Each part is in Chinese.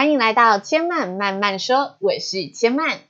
欢迎来到千曼慢慢说，我是千曼。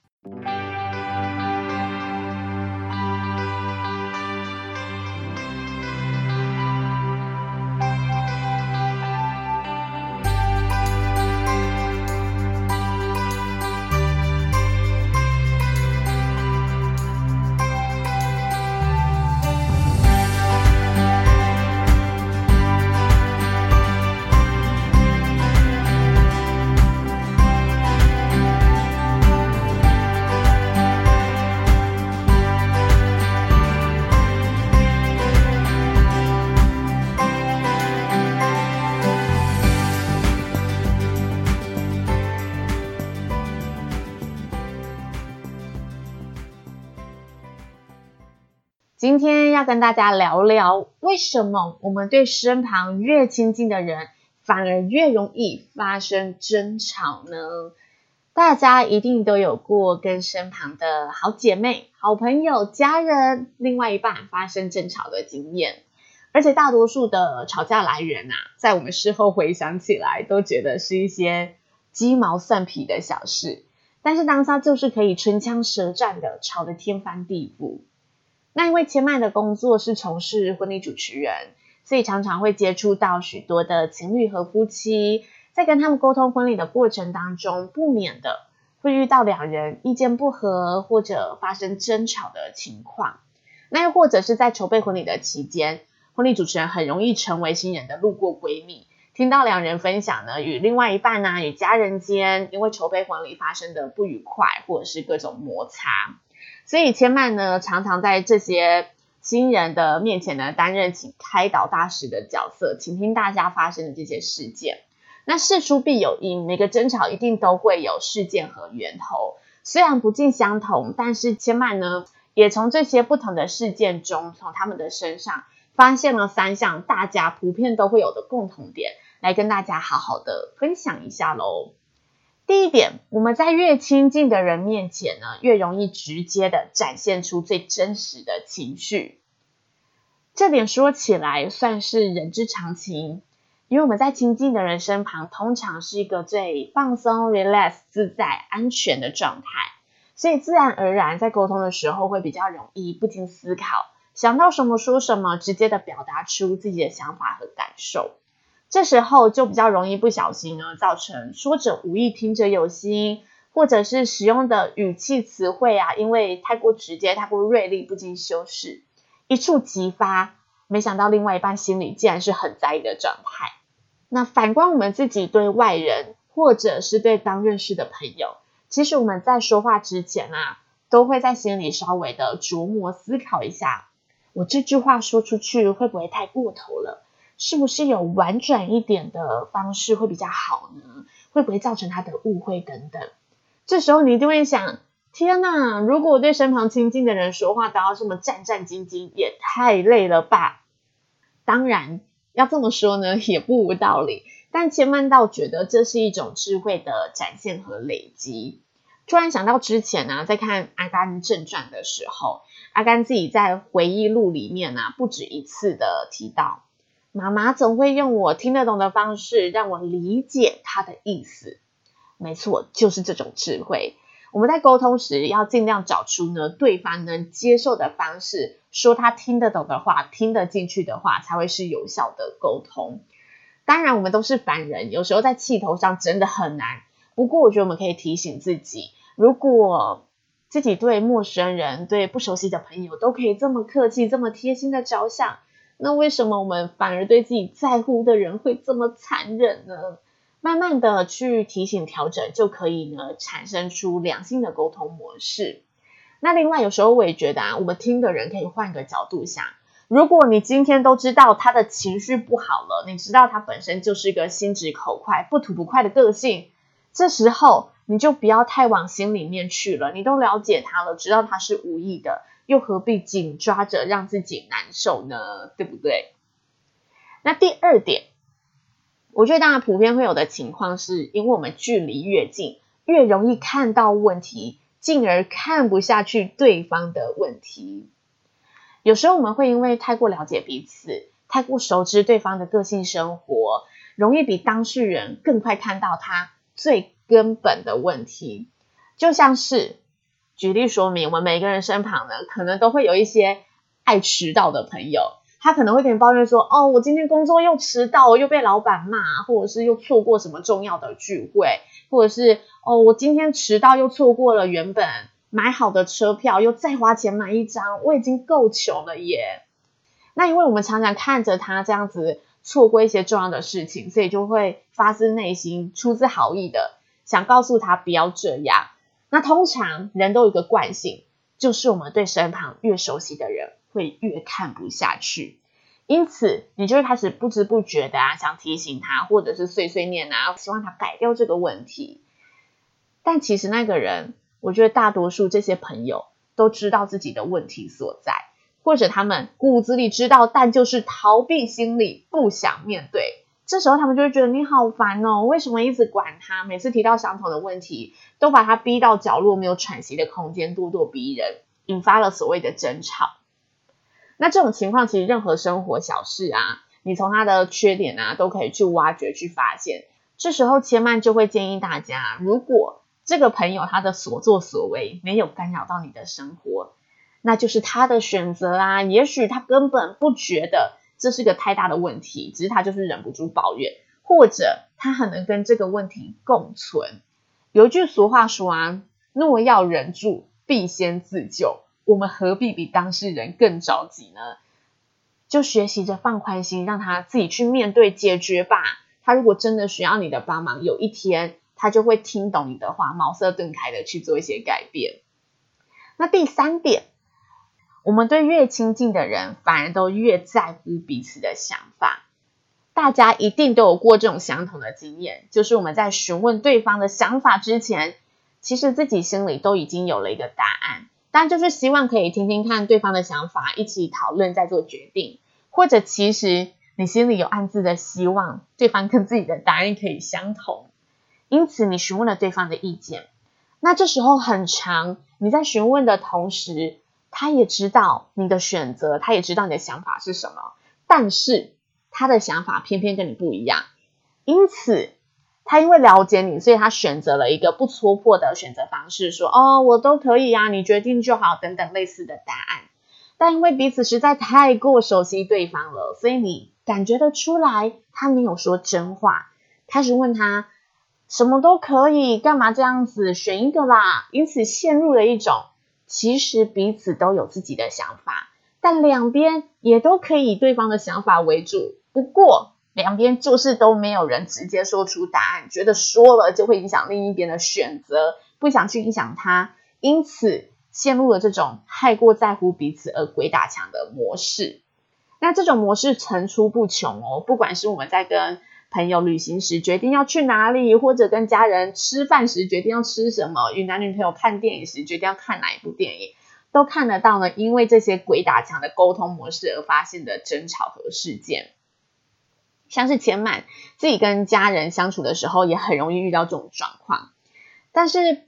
今天要跟大家聊聊，为什么我们对身旁越亲近的人，反而越容易发生争吵呢？大家一定都有过跟身旁的好姐妹、好朋友、家人、另外一半发生争吵的经验，而且大多数的吵架来源啊，在我们事后回想起来，都觉得是一些鸡毛蒜皮的小事，但是当下就是可以唇枪舌战的吵得天翻地覆。那因为千嫚的工作是从事婚礼主持人，所以常常会接触到许多的情侣和夫妻，在跟他们沟通婚礼的过程当中，不免的会遇到两人意见不合或者发生争吵的情况。那又或者是在筹备婚礼的期间，婚礼主持人很容易成为新人的路过闺蜜，听到两人分享呢，与另外一半啊，与家人间因为筹备婚礼发生的不愉快或者是各种摩擦。所以千嫚呢，常常在这些新人的面前呢，担任起开导大使的角色，倾听大家发生的这些事件。那事出必有因，每个争吵一定都会有事件和源头。虽然不尽相同，但是千嫚呢，也从这些不同的事件中，从他们的身上发现了三项大家普遍都会有的共同点，来跟大家好好的分享一下喽。第一点，我们在越亲近的人面前呢，越容易直接的展现出最真实的情绪。这点说起来算是人之常情，因为我们在亲近的人身旁，通常是一个最放松、relax、自在、安全的状态，所以自然而然在沟通的时候会比较容易不经思考，想到什么说什么，直接的表达出自己的想法和感受。这时候就比较容易不小心呢，造成说者无意，听者有心，或者是使用的语气词汇啊，因为太过直接、太过锐利，不经修饰，一触即发。没想到另外一半心里竟然是很在意的状态。那反观我们自己对外人，或者是对刚认识的朋友，其实我们在说话之前啊，都会在心里稍微的琢磨思考一下，我这句话说出去会不会太过头了？是不是有婉转一点的方式会比较好呢？会不会造成他的误会等等？这时候你一定会想：天哪！如果对身旁亲近的人说话都要这么战战兢兢，也太累了吧？当然，要这么说呢，也不无道理。但千嫚倒觉得这是一种智慧的展现和累积。突然想到之前呢、啊，在看《阿甘正传》的时候，阿甘自己在回忆录里面呢、啊，不止一次的提到。妈妈总会用我听得懂的方式让我理解她的意思。没错，就是这种智慧。我们在沟通时要尽量找出呢对方能接受的方式，说他听得懂的话，听得进去的话，才会是有效的沟通。当然，我们都是凡人，有时候在气头上真的很难。不过，我觉得我们可以提醒自己，如果自己对陌生人、对不熟悉的朋友都可以这么客气、这么贴心的着想。那为什么我们反而对自己在乎的人会这么残忍呢？慢慢的去提醒调整，就可以呢产生出良性的沟通模式。那另外有时候我也觉得啊，我们听的人可以换个角度想，如果你今天都知道他的情绪不好了，你知道他本身就是一个心直口快、不吐不快的个性，这时候你就不要太往心里面去了。你都了解他了，知道他是无意的。又何必紧抓着让自己难受呢？对不对？那第二点，我觉得大家普遍会有的情况是，因为我们距离越近，越容易看到问题，进而看不下去对方的问题。有时候我们会因为太过了解彼此，太过熟知对方的个性生活，容易比当事人更快看到他最根本的问题。就像是举例说明，我们每个人身旁呢，可能都会有一些爱迟到的朋友，他可能会跟你抱怨说：“哦，我今天工作又迟到，又被老板骂，或者是又错过什么重要的聚会，或者是哦，我今天迟到又错过了原本买好的车票，又再花钱买一张，我已经够穷了耶。”那因为我们常常看着他这样子错过一些重要的事情，所以就会发自内心、出自好意的想告诉他不要这样。那通常人都有一个惯性，就是我们对身旁越熟悉的人会越看不下去，因此你就会开始不知不觉的啊，想提醒他，或者是碎碎念啊，希望他改掉这个问题。但其实那个人，我觉得大多数这些朋友都知道自己的问题所在，或者他们骨子里知道，但就是逃避心理，不想面对。这时候他们就会觉得你好烦哦，为什么一直管他？每次提到相同的问题，都把他逼到角落，没有喘息的空间，咄咄逼人，引发了所谓的争吵。那这种情况，其实任何生活小事啊，你从他的缺点啊，都可以去挖掘、去发现。这时候千曼就会建议大家，如果这个朋友他的所作所为没有干扰到你的生活，那就是他的选择啊。也许他根本不觉得。这是个太大的问题，只是他就是忍不住抱怨，或者他很能跟这个问题共存。有一句俗话说啊，若要忍住，必先自救。我们何必比当事人更着急呢？就学习着放宽心，让他自己去面对解决吧。他如果真的需要你的帮忙，有一天他就会听懂你的话，茅塞顿开的去做一些改变。那第三点。我们对越亲近的人，反而都越在乎彼此的想法。大家一定都有过这种相同的经验，就是我们在询问对方的想法之前，其实自己心里都已经有了一个答案，但就是希望可以听听看对方的想法，一起讨论再做决定。或者其实你心里有暗自的希望，对方跟自己的答案可以相同，因此你询问了对方的意见。那这时候很长，你在询问的同时。他也知道你的选择，他也知道你的想法是什么，但是他的想法偏偏跟你不一样，因此他因为了解你，所以他选择了一个不戳破的选择方式，说：“哦，我都可以啊，你决定就好。”等等类似的答案。但因为彼此实在太过熟悉对方了，所以你感觉得出来，他没有说真话。开始问他什么都可以，干嘛这样子？选一个啦。因此陷入了一种。其实彼此都有自己的想法，但两边也都可以以对方的想法为主。不过两边就是都没有人直接说出答案，觉得说了就会影响另一边的选择，不想去影响他，因此陷入了这种太过在乎彼此而鬼打墙的模式。那这种模式层出不穷哦，不管是我们在跟朋友旅行时决定要去哪里，或者跟家人吃饭时决定要吃什么，与男女朋友看电影时决定要看哪一部电影，都看得到呢。因为这些鬼打墙的沟通模式而发现的争吵和事件，像是千曼自己跟家人相处的时候，也很容易遇到这种状况。但是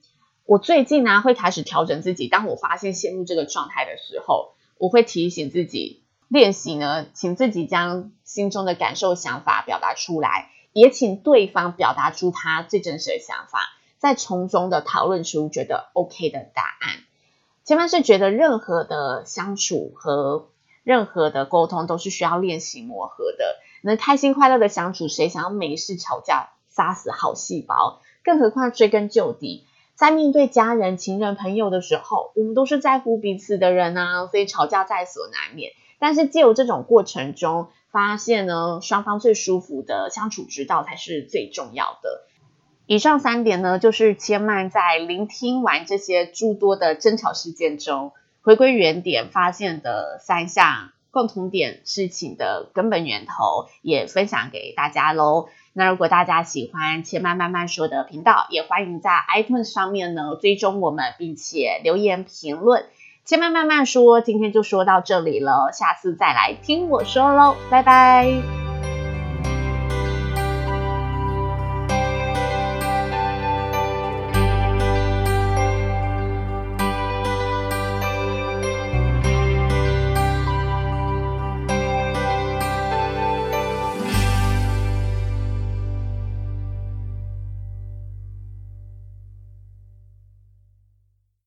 我最近呢、啊，会开始调整自己。当我发现陷入这个状态的时候，我会提醒自己。练习呢，请自己将心中的感受、想法表达出来，也请对方表达出他最真实的想法，再从中的讨论出觉得 OK 的答案。千万是觉得任何的相处和任何的沟通都是需要练习磨合的。能开心快乐的相处，谁想要没事吵架，杀死好细胞？更何况追根究底，在面对家人、情人、朋友的时候，我们都是在乎彼此的人啊，所以吵架在所难免。但是，借由这种过程中，发现呢，双方最舒服的相处之道才是最重要的。以上三点呢，就是千曼在聆听完这些诸多的争吵事件中，回归原点发现的三项共同点，事情的根本源头，也分享给大家喽。那如果大家喜欢千曼慢慢说的频道，也欢迎在 iTunes 上面呢追踪我们，并且留言评论。千慢慢慢说，今天就说到这里了，下次再来听我说喽，拜拜。